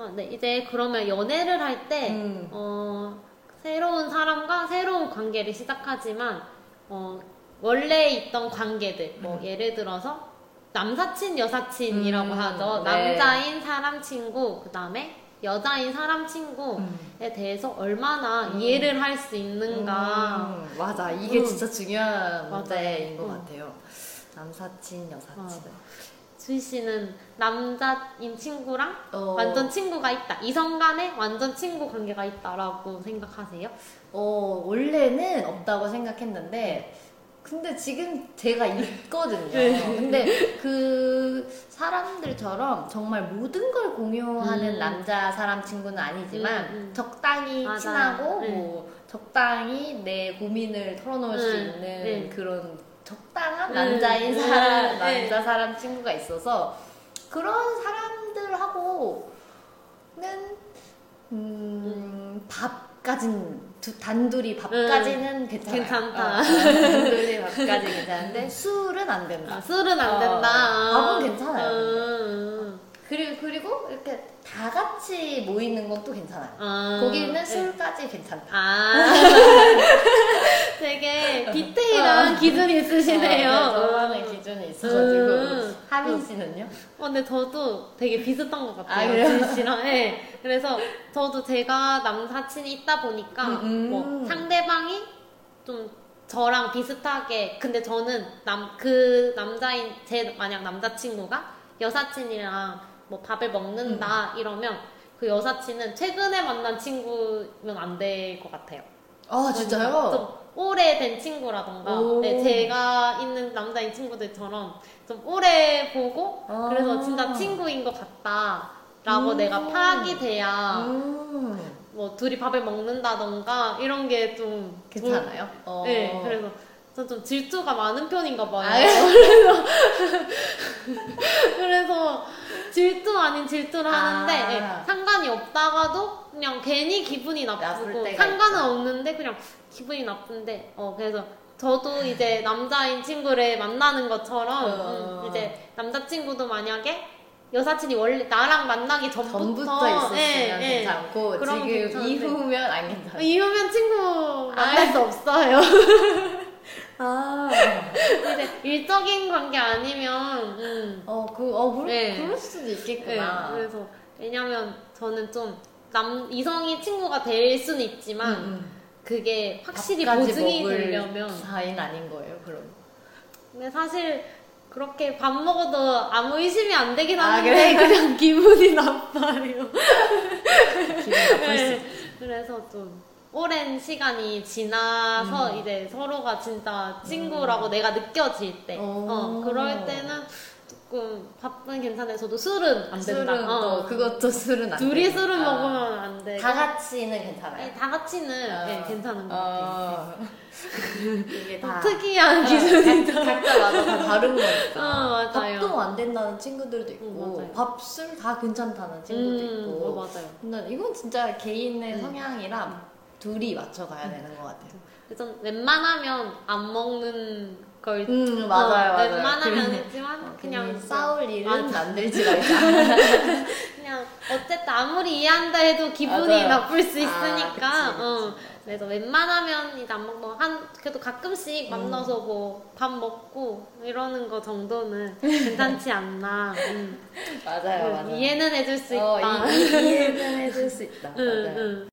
어, 네, 이제 그러면 연애를 할 때, 음. 어, 새로운 사람과 새로운 관계를 시작하지만, 어, 원래 있던 관계들, 뭐, 음. 예를 들어서, 남사친, 여사친이라고 음, 하죠. 네. 남자인 사람 친구, 그 다음에 여자인 사람 친구에 음. 대해서 얼마나 음. 이해를 할 수 있는가. 음, 맞아. 이게 음. 진짜 중요한 맞아요. 문제인 것 음. 같아요. 남사친, 여사친. 맞 아. 주희 씨는 남자인 친구랑 어, 완전 친구가 있다. 이성 간에 완전 친구 관계가 있다라고 생각하세요? 어, 원래는 없다고 생각했는데, 근데 지금 제가 있거든요. 네. 근데 그 사람들처럼 정말 모든 걸 공유하는 음. 남자 사람 친구는 아니지만, 음, 음. 적당히 맞아요. 친하고, 네. 뭐, 적당히 내 고민을 털어놓을 수 음, 있는 네. 그런 적당한 음, 남자인 음, 사람, 네. 남자 사람 친구가 있어서, 그런 사람들하고는, 음, 밥까진, 두- 단둘이 밥까지는 괜찮아요. 괜찮다. 어, 단둘이 밥까지 괜찮은데, 술은 안 된다. 아, 술은 안 어, 된다. 밥은 괜찮아요, 음, 그리고, 그리고 이렇게 다 같이 모이는 건 또 괜찮아요. 아, 거기는 네. 술까지 괜찮다. 아, 되게 디테일한 기준이 있으시네요. 어, 네, 저만의 기준이 있어가지고. 음. 하민 씨는요? 어, 근데 저도 되게 비슷한 것 아, 같아요. 그래요? 주희 씨랑. 네. 그래서 저도 제가 남사친이 있다 보니까 음, 음. 뭐 상대방이 좀 저랑 비슷하게 근데 저는 남 그 남자인 제 만약 남자친구가 여사친이랑 뭐 밥을 먹는다 음. 이러면 그 여사친은 최근에 만난 친구면 안 될 것 같아요. 아, 진짜요? 좀 오래된 친구라던가 오. 네, 제가 있는 남자인 친구들처럼 좀 오래 보고 아. 그래서 진짜 친구인 것 같다라고 음. 내가 파악이 돼야 음, 뭐 둘이 밥을 먹는다던가 이런 게 좀 괜찮아요? 어. 네 그래서 전좀 질투가 많은 편인가 봐요 아, 그래서 그래서 질투 아닌 질투를 아. 하는데 예, 상관이 없다가도 그냥 괜히 기분이 나쁘고 상관은 있죠. 없는데 그냥 기분이 나쁜데 어 그래서 저도 이제 남자인 친구를 만나는 것처럼 어. 음, 이제 남자친구도 만약에 여사친이 원래 나랑 만나기 전부터, 전부터 있었으면 예, 예. 괜찮고 그럼 지금 괜찮은데. 이후면 안 괜찮아요. 이후면 친구 만날 아. 수 없어요. 아, 이제 일적인 관계 아니면 음, 어, 그, 어, 그럴, 네. 그럴 수도 네, 있겠구나. 그래서 왜냐면 저는 좀 남 이성이 친구가 될 수는 있지만 음, 그게 확실히 보증이 되려면 사이는 아닌 거예요, 그럼. 근데 사실 그렇게 밥 먹어도 아무 의심이 안 되긴 아, 하는데 그래? 그냥 기분이 나빠요. 기분 나쁠 수 네, 그래서 좀 오랜 시간이 지나서 음. 이제 서로가 진짜 친구라고 내가 느껴질 때, 오. 어, 그럴 때는 조금 밥은 괜찮아요. 저도 술은 안 된다. 술은 어. 또, 그것도 술은 안 둘이. 술은 아. 먹으면 안 돼. 다 같이는 괜찮아요. 네, 다 같이는 어. 네, 괜찮은 것 같아요. 어. 이게 다 특이한 어. 각- 각자마다 다 다른 거니까. 어, 맞아요. 밥도 안 된다는 친구들도 있고, 음, 맞아요. 밥, 술 다 괜찮다는 친구도 음, 있고. 어, 맞아요. 근데 이건 진짜 개인의 음. 성향이랑 둘이 맞춰가야 되는 것 같아요. 그래서 웬만하면 안 먹는 걸 음, 맞아요, 어, 맞아요. 웬만하면 그- 했지만 어, 그냥 괜히 싸울 일은 맞아. 만들지 말자. 그냥 어쨌든 아무리 이해한다 해도 기분이 맞아요. 나쁠 수 아, 있으니까 그치, 그치. 어, 그래서 웬만하면 이제 안 먹고 한 그래도 가끔씩 음. 만나서 뭐밥 먹고 이러는 거 정도는 괜찮지 않나 음. 맞아요, 맞아요. 이해는 해줄 수 있다 어, 이, 이, 이해는 해줄 수 있다. 응, 맞아요. 응.